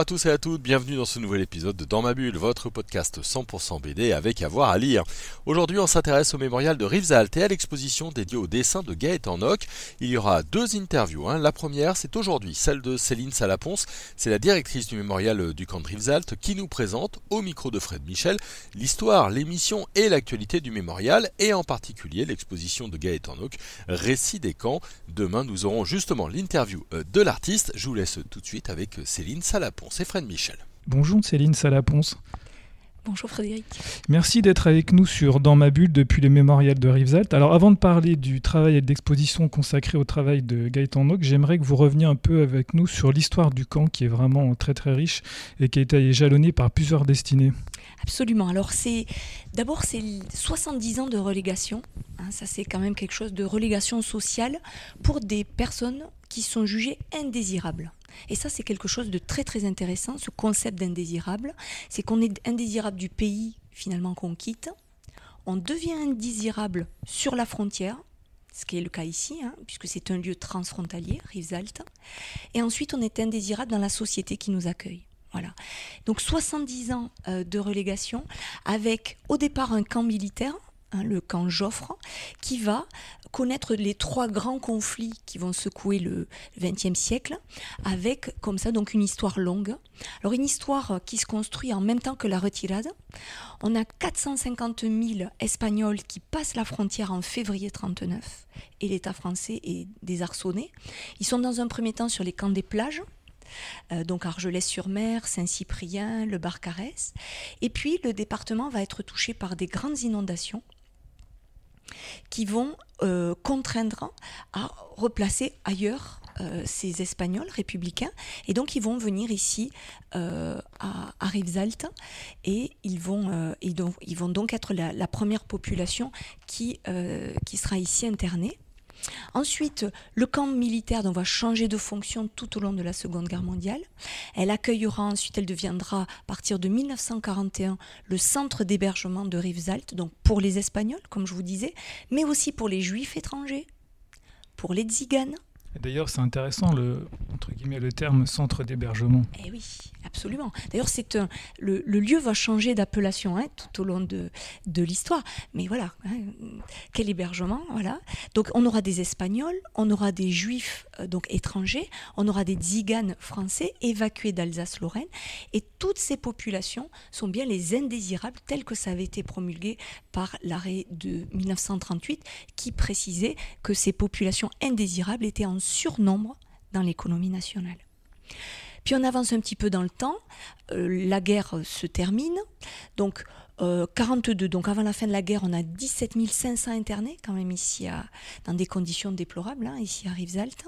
À tous et à toutes, bienvenue dans ce nouvel épisode de Dans ma bulle, votre podcast 100% BD avec avoir à, lire. Aujourd'hui, on s'intéresse au mémorial de Rivesaltes et à l'exposition dédiée au dessin de Gaëtan Nock. Il y aura deux interviews. Hein. La première, c'est aujourd'hui celle de Céline Salaponce, c'est la directrice du mémorial du camp de Rivesaltes qui nous présente, au micro de Fred Michel, l'histoire, l'émission et l'actualité du mémorial et en particulier l'exposition de Gaëtan Nock, Récit des camps. Demain, nous aurons justement l'interview euh, de l'artiste. Je vous laisse tout de suite avec Céline Salaponce. C'est Fred Michel. Bonjour Céline Salaponce. Bonjour Frédéric. Merci d'être avec nous sur Dans ma bulle depuis le mémorial de Rivesaltes. Alors avant de parler du travail et de l'exposition consacrée au travail de Gaëtan Nock, j'aimerais que vous reveniez un peu avec nous sur l'histoire du camp qui est vraiment très très riche et qui a été jalonné par plusieurs destinées. Absolument. Alors c'est d'abord c'est 70 ans de relégation. Hein, ça c'est quand même quelque chose de relégation sociale pour des personnes qui sont jugées indésirables. Et ça, c'est quelque chose de très très intéressant, ce concept d'indésirable. C'est qu'on est indésirable du pays finalement qu'on quitte. On devient indésirable sur la frontière, ce qui est le cas ici, hein, puisque c'est un lieu transfrontalier, Rivesaltes. Et ensuite, on est indésirable dans la société qui nous accueille. Voilà. Donc 70 ans euh, de relégation avec au départ un camp militaire Hein, le camp Joffre, qui va connaître les trois grands conflits qui vont secouer le XXe siècle, avec comme ça donc une histoire longue. Alors une histoire qui se construit en même temps que la retirade. On a 450 000 Espagnols qui passent la frontière en février 39 et l'État français est désarçonné. Ils sont dans un premier temps sur les camps des plages, euh, donc Argelès-sur-Mer, Saint-Cyprien, le Barcarès. Et puis le département va être touché par des grandes inondations qui vont euh, contraindre à replacer ailleurs euh, ces Espagnols républicains. Et donc, ils vont venir ici euh, à, à Rivesaltes et ils vont, donc être la, première population qui sera ici internée. Ensuite, le camp militaire va changer de fonction tout au long de la Seconde Guerre mondiale. Elle accueillera ensuite, elle deviendra à partir de 1941 le centre d'hébergement de Rivesaltes, donc pour les Espagnols, comme je vous disais, mais aussi pour les Juifs étrangers, pour les Tziganes, D'ailleurs, c'est intéressant le, entre guillemets, le terme centre d'hébergement. Eh oui, absolument. D'ailleurs, c'est le, lieu va changer d'appellation hein, tout au long de, de l'histoire. Mais voilà, hein, quel hébergement, voilà. Donc, on aura des Espagnols, on aura des Juifs euh, donc étrangers, on aura des Tziganes français évacués d'Alsace-Lorraine, et toutes ces populations sont bien les indésirables telles que ça avait été promulgué par l'arrêt de 1938 qui précisait que ces populations indésirables étaient en surnombre dans l'économie nationale. Puis on avance un petit peu dans le temps, euh, la guerre se termine, donc 42, euh, donc avant la fin de la guerre, on a 17 500 internés quand même ici, dans des conditions déplorables, hein, ici à Rivesaltes.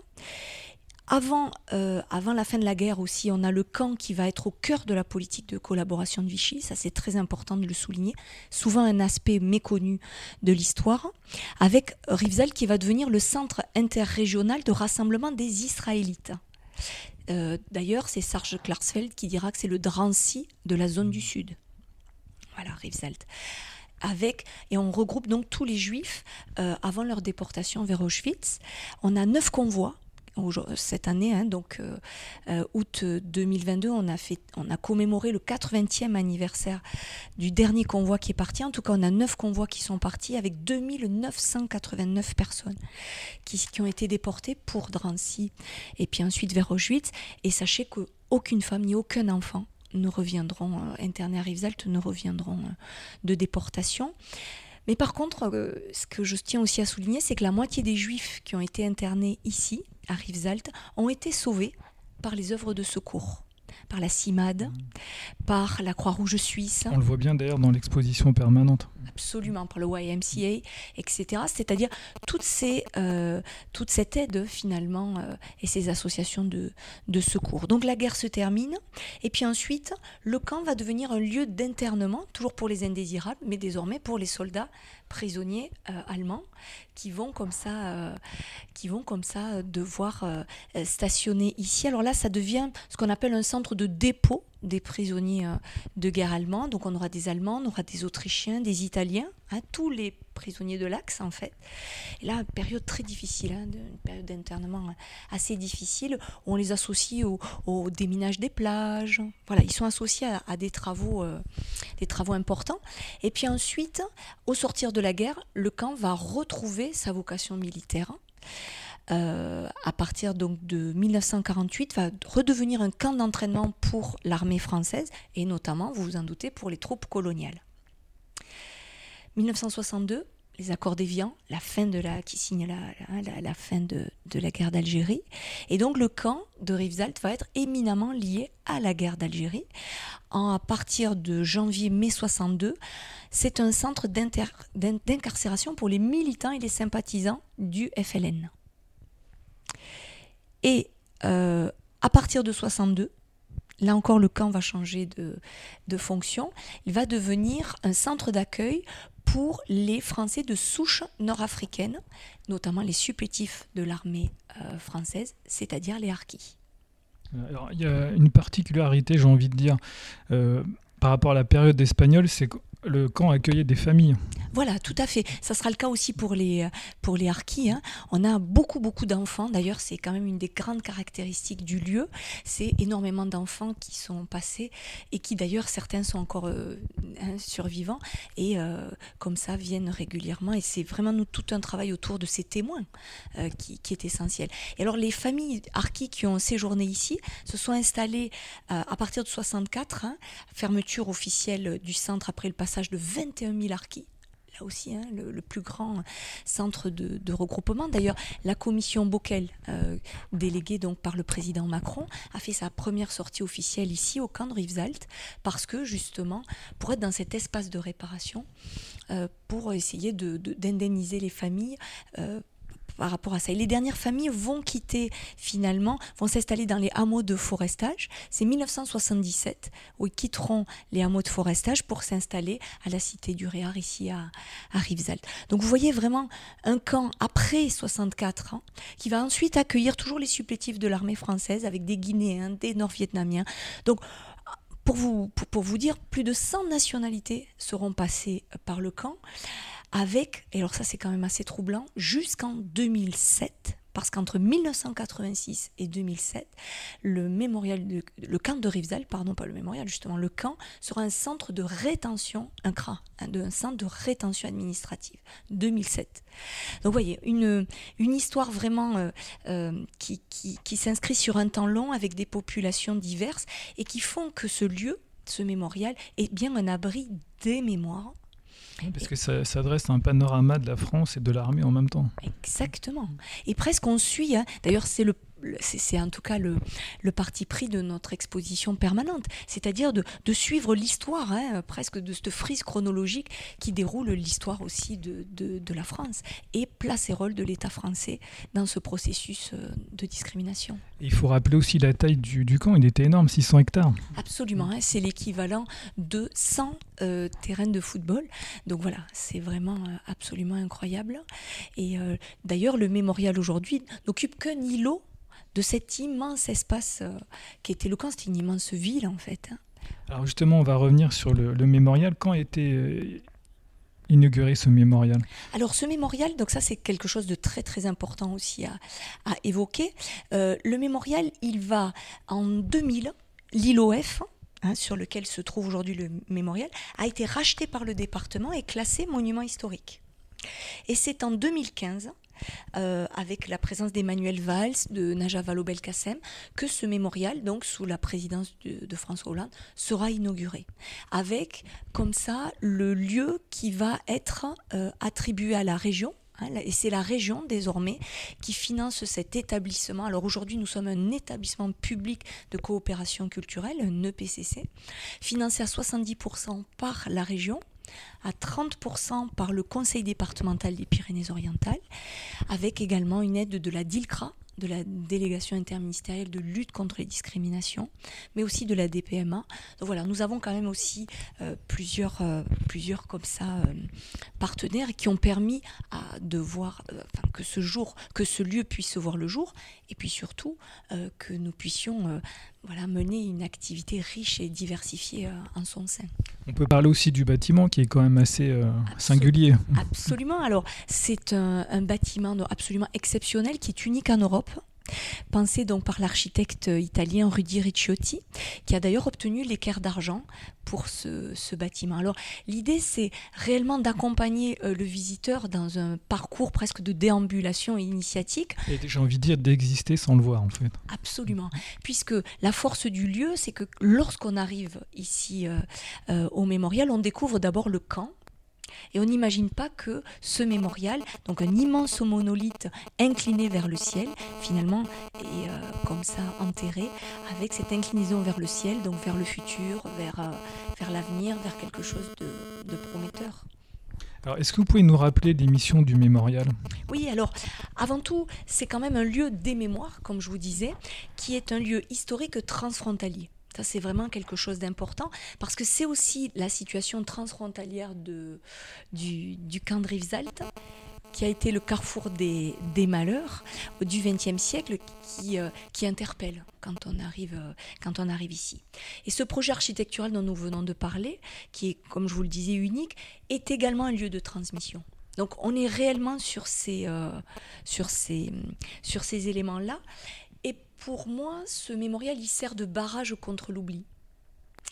Avant, euh, avant la fin de la guerre aussi, on a le camp qui va être au cœur de la politique de collaboration de Vichy, ça c'est très important de le souligner, souvent un aspect méconnu de l'histoire, avec Rivesaltes qui va devenir le centre interrégional de rassemblement des Israélites. Euh, d'ailleurs, c'est Serge Klarsfeld qui dira que c'est le Drancy de la zone du Sud. Voilà, Rivesaltes avec, et on regroupe donc tous les juifs euh, avant leur déportation vers Auschwitz. On a neuf convois cette année, hein, donc euh, euh, août 2022, on a, fait, on a commémoré le 80e anniversaire du dernier convoi qui est parti. En tout cas, on a neuf convois qui sont partis avec 2989 personnes qui, ont été déportées pour Drancy et puis ensuite vers Auschwitz. Et sachez qu'aucune femme ni aucun enfant ne reviendront, euh, internés à Rivesaltes, ne reviendront de déportation. Mais par contre, euh, ce que je tiens aussi à souligner, c'est que la moitié des juifs qui ont été internés ici, à Rivesaltes, ont été sauvés par les œuvres de secours par la CIMAD, mmh. par la Croix-Rouge suisse. On le voit bien d'ailleurs dans l'exposition permanente. Absolument, par le YMCA, etc. C'est-à-dire toute, euh, toute cette aide finalement euh, et ces associations de, de, secours. Donc la guerre se termine et puis ensuite le camp va devenir un lieu d'internement, toujours pour les indésirables, mais désormais pour les soldats prisonniers euh, allemands qui vont comme ça, euh, ça devoir euh, stationner ici. Alors là, ça devient ce qu'on appelle un centre de dépôt des prisonniers euh, de guerre allemands. Donc on aura des Allemands, on aura des Autrichiens, des Italiens, hein, tous les prisonniers de l'Axe en fait. Et là, une période très difficile, hein, une période d'internement assez difficile. On les associe au, déminage des plages. Voilà, ils sont associés à, des travaux, des travaux importants. Et puis ensuite, au sortir de la guerre, le camp va retrouver sa vocation militaire. Euh, à partir donc de 1948, va redevenir un camp d'entraînement pour l'armée française et notamment, vous vous en doutez, pour les troupes coloniales. 1962, les accords d'Évian, la fin de la, qui signe la, fin de, de, la guerre d'Algérie. Et donc le camp de Rivesaltes va être éminemment lié à la guerre d'Algérie. À partir de janvier-mai 62, c'est un centre d'incarcération pour les militants et les sympathisants du FLN. Et euh, à partir de 62, là encore le camp va changer de, de fonction, il va devenir un centre d'accueil pour les Français de souche nord-africaine, notamment les supplétifs de l'armée euh, française, c'est-à-dire les harkis. Alors, il y a une particularité, j'ai envie de dire, euh, par rapport à la période espagnole, c'est le camp accueillait des familles. Voilà, tout à fait. Ça sera le cas aussi pour les, pour les. Hein. On a beaucoup, beaucoup d'enfants. D'ailleurs, c'est quand même une des grandes caractéristiques du lieu. C'est énormément d'enfants qui sont passés et qui, d'ailleurs, certains sont encore euh, hein, survivants et euh, comme ça viennent régulièrement. Et c'est vraiment nous, tout un travail autour de ces témoins euh, qui, qui, est essentiel. Et alors, les familles harkis qui ont séjourné ici se sont installées à partir de 64, hein, fermeture officielle du centre après le passage de 21 000 harkis là aussi hein, le, plus grand centre de, regroupement. D'ailleurs, la commission Bockel, euh, déléguée donc par le président Macron, a fait sa première sortie officielle ici au camp de Rivesaltes parce que justement, pour être dans cet espace de réparation, euh, pour essayer d'indemniser de, les familles euh, par rapport à ça. Et les dernières familles vont quitter finalement, vont s'installer dans les hameaux de forestage. C'est 1977 où ils quitteront les hameaux de forestage pour s'installer à la cité du Réard ici à, à Rivesaltes. Donc vous voyez vraiment un camp après 64 ans qui va ensuite accueillir toujours les supplétifs de l'armée française avec des Guinéens, des Nord-Vietnamiens. Donc pour vous, pour vous dire, plus de 100 nationalités seront passées par le camp avec, et alors ça c'est quand même assez troublant, jusqu'en 2007, parce qu'entre 1986 et 2007, le mémorial, de, le camp de Rivesaltes, pardon, pas le mémorial, justement, le camp sera un centre de rétention, un CRA, un, centre de rétention administrative, 2007. Donc vous voyez, une, une histoire vraiment euh, euh, qui, qui, qui s'inscrit sur un temps long avec des populations diverses et qui font que ce lieu, ce mémorial, est bien un abri des mémoires parce que ça s'adresse à un panorama de la France et de l'armée en même temps. Exactement. Et presque on suit, hein. d'ailleurs c'est le c'est en tout cas le, le, parti pris de notre exposition permanente, c'est-à-dire de, de, suivre l'histoire, hein, presque de cette frise chronologique qui déroule l'histoire aussi de, de, de, la France et place et rôle de l'État français dans ce processus euh, de discrimination. il faut rappeler aussi la taille du, du camp, il était énorme, 600 hectares. Absolument, hein, c'est l'équivalent de 100 euh, terrains de football. Donc voilà, c'est vraiment euh, absolument incroyable. Et d'ailleurs, le mémorial aujourd'hui n'occupe qu'un îlot de cet immense espace euh, qui était le camp. C'était une immense ville en fait. Hein. Alors justement, on va revenir sur le, mémorial. Quand a été euh, inauguré ce mémorial? Alors ce mémorial, donc ça c'est quelque chose de très très important aussi à, évoquer. Euh, le mémorial, il va en 2000, l'ILOF, hein, sur lequel se trouve aujourd'hui le mémorial, a été racheté par le département et classé monument historique. Et c'est en 2015 euh, avec la présence d'Emmanuel Valls, de Najat Vallaud-Belkacem, que ce mémorial, donc sous la présidence de, François Hollande, sera inauguré. Avec, comme ça, le lieu qui va être euh, attribué à la région, hein, et c'est la région désormais qui finance cet établissement. Alors aujourd'hui, nous sommes un établissement public de coopération culturelle, un EPCC, financé à 70% par la région à 30% par le Conseil départemental des Pyrénées-Orientales, avec également une aide de la DILCRA, de la délégation interministérielle de lutte contre les discriminations, mais aussi de la DPMA. Donc voilà, nous avons quand même aussi euh, plusieurs, euh, plusieurs comme ça euh, partenaires qui ont permis de voir que ce jour, que ce lieu puisse voir le jour, et puis surtout que nous puissions voilà, mener une activité riche et diversifiée en son sein. On peut parler aussi du bâtiment qui est quand même assez singulier. Absolument. Alors c'est un, un bâtiment absolument exceptionnel qui est unique en Europe pensé donc par l'architecte italien Rudy Ricciotti, qui a d'ailleurs obtenu l'équerre d'argent pour ce, bâtiment. Alors l'idée, c'est réellement d'accompagner euh, le visiteur dans un parcours presque de déambulation initiatique. Et j'ai envie de dire d'exister sans le voir en fait. Absolument, puisque la force du lieu, c'est que lorsqu'on arrive ici euh, euh, au mémorial, on découvre d'abord le camp et on n'imagine pas que ce mémorial, donc un immense monolithe incliné vers le ciel, finalement est euh, comme ça enterré, avec cette inclinaison vers le ciel, donc vers le futur, vers, euh, vers l'avenir, vers quelque chose de, de prometteur. Alors, est-ce que vous pouvez nous rappeler les missions du mémorial? Oui, alors, avant tout, c'est quand même un lieu des mémoires, comme je vous disais, qui est un lieu historique transfrontalier. Ça, c'est vraiment quelque chose d'important parce que c'est aussi la situation transfrontalière du, du camp de Rivesaltes qui a été le carrefour des, malheurs du XXe siècle qui, euh, interpelle quand on, arrive, euh, quand on arrive ici. Et ce projet architectural dont nous venons de parler, qui est, comme je vous le disais, unique, est également un lieu de transmission. Donc on est réellement sur ces, euh, éléments-là pour moi, ce mémorial, il sert de barrage contre l'oubli.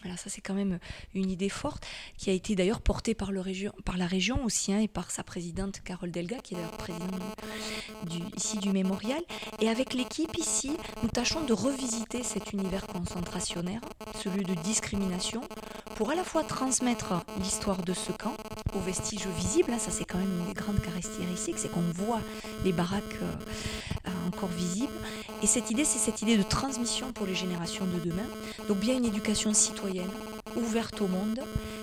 Voilà, ça c'est quand même une idée forte qui a été d'ailleurs portée par, la région aussi hein, et par sa présidente Carole Delga qui est d'ailleurs présidente ici du mémorial. Et avec l'équipe ici, nous tâchons de revisiter cet univers concentrationnaire, ce lieu de discrimination, pour à la fois transmettre l'histoire de ce camp aux vestiges visibles, hein, ça c'est quand même une des grandes caractéristiques, c'est qu'on voit les baraques euh, encore visibles. Et cette idée, c'est cette idée de transmission pour les générations de demain. Donc bien une éducation citoyenne ouverte au monde,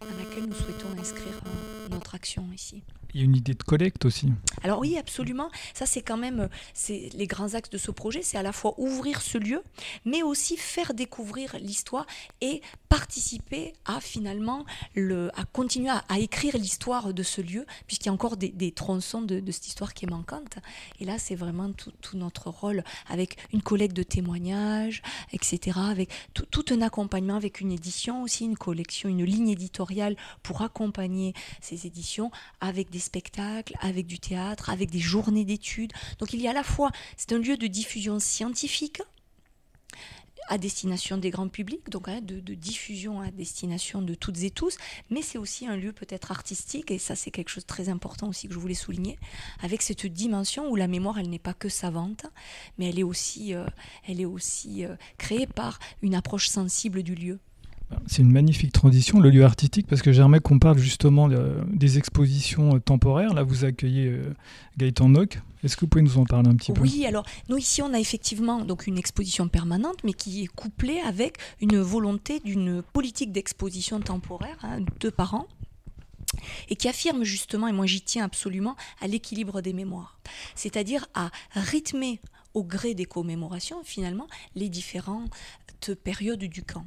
dans laquelle nous souhaitons inscrire euh, notre action ici. Il y a une idée de collecte aussi. Alors oui, absolument. Ça, c'est quand même c'est les grands axes de ce projet. C'est à la fois ouvrir ce lieu, mais aussi faire découvrir l'histoire et participer à finalement le, à continuer à, écrire l'histoire de ce lieu, puisqu'il y a encore des, tronçons de, cette histoire qui est manquante. Et là, c'est vraiment tout, notre rôle avec une collecte de témoignages, etc., avec tout, tout un accompagnement, avec une édition aussi, une collection, une ligne éditoriale pour accompagner ces éditions avec des spectacles, avec du théâtre, avec des journées d'études. Donc il y a à la fois, c'est un lieu de diffusion scientifique à destination des grands publics, donc hein, de, diffusion à destination de toutes et tous, mais c'est aussi un lieu peut-être artistique, et ça c'est quelque chose de très important aussi que je voulais souligner, avec cette dimension où la mémoire, elle n'est pas que savante, mais elle est aussi, euh, elle est aussi euh, créée par une approche sensible du lieu. C'est une magnifique transition, le lieu artistique, parce que j'aimerais qu'on parle justement euh, des expositions euh, temporaires. Là, vous accueillez euh, Gaëtan Nock. Est-ce que vous pouvez nous en parler un petit peu? Oui, alors nous ici, on a effectivement donc une exposition permanente, mais qui est couplée avec une volonté d'une politique d'exposition temporaire, hein, deux par an et qui affirme justement, et moi j'y tiens absolument, à l'équilibre des mémoires, c'est-à-dire à rythmer au gré des commémorations finalement les différentes périodes du camp.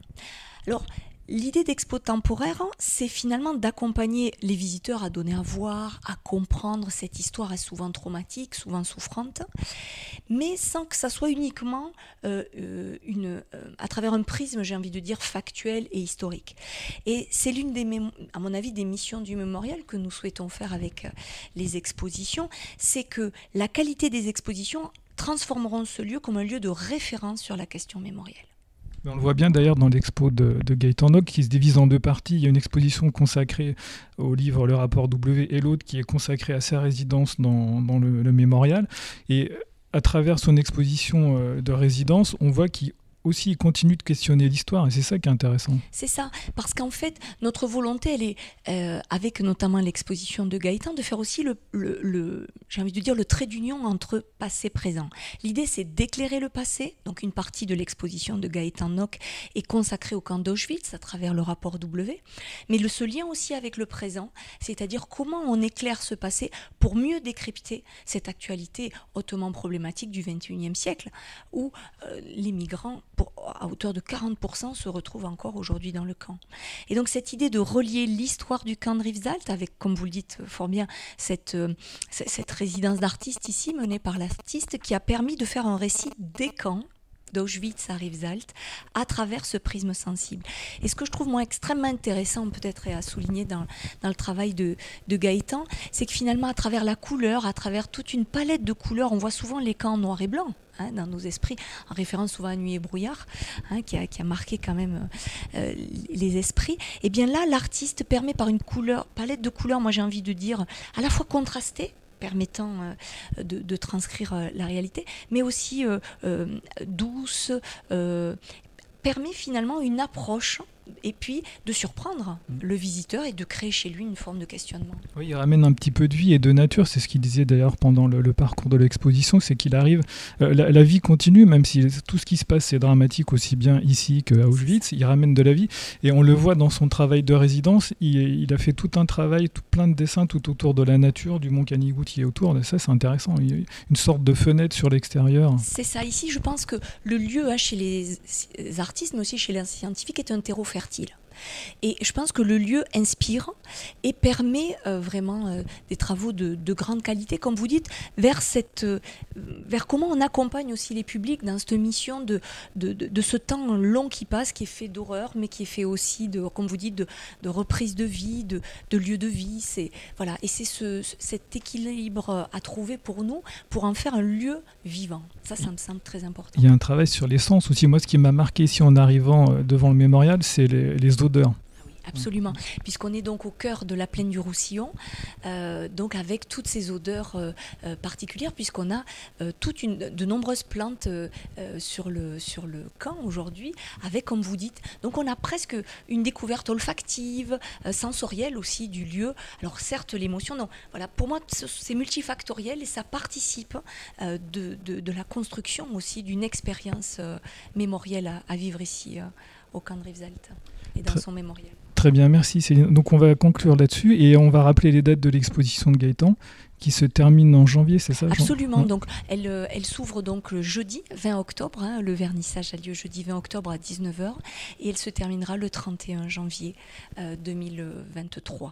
Alors, L'idée d'expo temporaire, c'est finalement d'accompagner les visiteurs à donner à voir, à comprendre cette histoire souvent traumatique, souvent souffrante, mais sans que ça soit uniquement euh, euh, euh, à travers un prisme, j'ai envie de dire, factuel et historique. Et c'est l'une des, à mon avis, des missions du mémorial que nous souhaitons faire avec les expositions, c'est que la qualité des expositions transformeront ce lieu comme un lieu de référence sur la question mémorielle on le voit bien d'ailleurs dans l'expo de, de Gaëtan qui se divise en deux parties. Il y a une exposition consacrée au livre Le rapport W et l'autre qui est consacrée à sa résidence dans, le, mémorial. Et à travers son exposition euh, de résidence, on voit qu'il aussi il continue de questionner l'histoire et c'est ça qui est intéressant. C'est ça, parce qu'en fait, notre volonté, elle est, euh, avec notamment l'exposition de Gaëtan, de faire aussi le, le, j'ai envie de dire, le trait d'union entre passé et présent. L'idée, c'est d'éclairer le passé, donc une partie de l'exposition de Gaëtan Nock est consacrée au camp d'Auschwitz à travers le rapport W, mais le, ce lien aussi avec le présent, c'est-à-dire comment on éclaire ce passé pour mieux décrypter cette actualité hautement problématique du XXIe siècle, où euh, les migrants à hauteur de 40% se retrouvent encore aujourd'hui dans le camp. Et donc cette idée de relier l'histoire du camp de Rivesaltes avec, comme vous le dites fort bien, cette, euh, résidence d'artistes ici menée par l'artiste qui a permis de faire un récit des camps d'Auschwitz à Rivesaltes à travers ce prisme sensible. Et ce que je trouve moi extrêmement intéressant peut-être à souligner dans, le travail de, de Gaëtan, c'est que finalement à travers la couleur, à travers toute une palette de couleurs, on voit souvent les camps noir et blanc. Hein, dans nos esprits, en référence souvent à Nuit et brouillard, hein, qui, a, qui, a, marqué quand même euh, les esprits. Et bien là, l'artiste permet par une palette de couleurs, moi j'ai envie de dire, à la fois contrastée, permettant euh, de, de, transcrire euh, la réalité, mais aussi douce, permet finalement une approche et puis de surprendre mm. le visiteur et de créer chez lui une forme de questionnement. Oui, il ramène un petit peu de vie et de nature, c'est ce qu'il disait d'ailleurs pendant le, parcours de l'exposition, c'est qu'il arrive, euh, la, vie continue, même si tout ce qui se passe c'est dramatique aussi bien ici qu'à Auschwitz, il ramène de la vie et on le voit dans son travail de résidence, il, a fait tout un travail, tout, plein de dessins tout autour de la nature, du mont Canigou qui est autour, et ça c'est intéressant, il y a une sorte de fenêtre sur l'extérieur. C'est ça, ici je pense que le lieu hein, chez les artistes mais aussi chez les scientifiques est un terreau fertile fertile. Et je pense que le lieu inspire et permet euh, vraiment euh, des travaux de, grande qualité, comme vous dites, vers, cette, euh, vers comment on accompagne aussi les publics dans cette mission de, de, ce temps long qui passe, qui est fait d'horreur, mais qui est fait aussi, de, comme vous dites, de, reprise de vie, de, de lieu de vie. C'est, voilà. Et c'est ce, cet équilibre à trouver pour nous, pour en faire un lieu vivant. Ça, ça me semble très important. Il y a un travail sur l'essence aussi. Moi, ce qui m'a marqué ici en arrivant devant le mémorial, c'est les, les odeurs. Absolument, puisqu'on est donc au cœur de la plaine du Roussillon, euh, donc avec toutes ces odeurs euh, euh, particulières, puisqu'on a toute une, de nombreuses plantes sur, le, sur le camp aujourd'hui, avec, comme vous dites, donc on a presque une découverte olfactive, sensorielle aussi du lieu. Alors certes, l'émotion, non, voilà, pour moi, c'est multifactoriel et ça participe de, de, la construction aussi d'une expérience mémorielle à, à, vivre ici au camp de Rivesaltes et dans son mémorial. Très bien, merci Céline. Donc on va conclure là-dessus et on va rappeler les dates de l'exposition de Gaëtan qui se termine en janvier, c'est ça Absolument. Donc elle, euh, elle s'ouvre donc le jeudi 20 octobre. Hein. le vernissage a lieu jeudi 20 octobre à 19h et elle se terminera le 31 janvier 2023. Euh,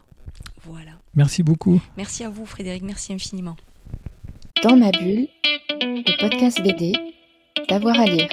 voilà. Merci beaucoup. Merci à vous Frédéric, merci infiniment. Dans ma bulle, le podcast BD, d'avoir à lire.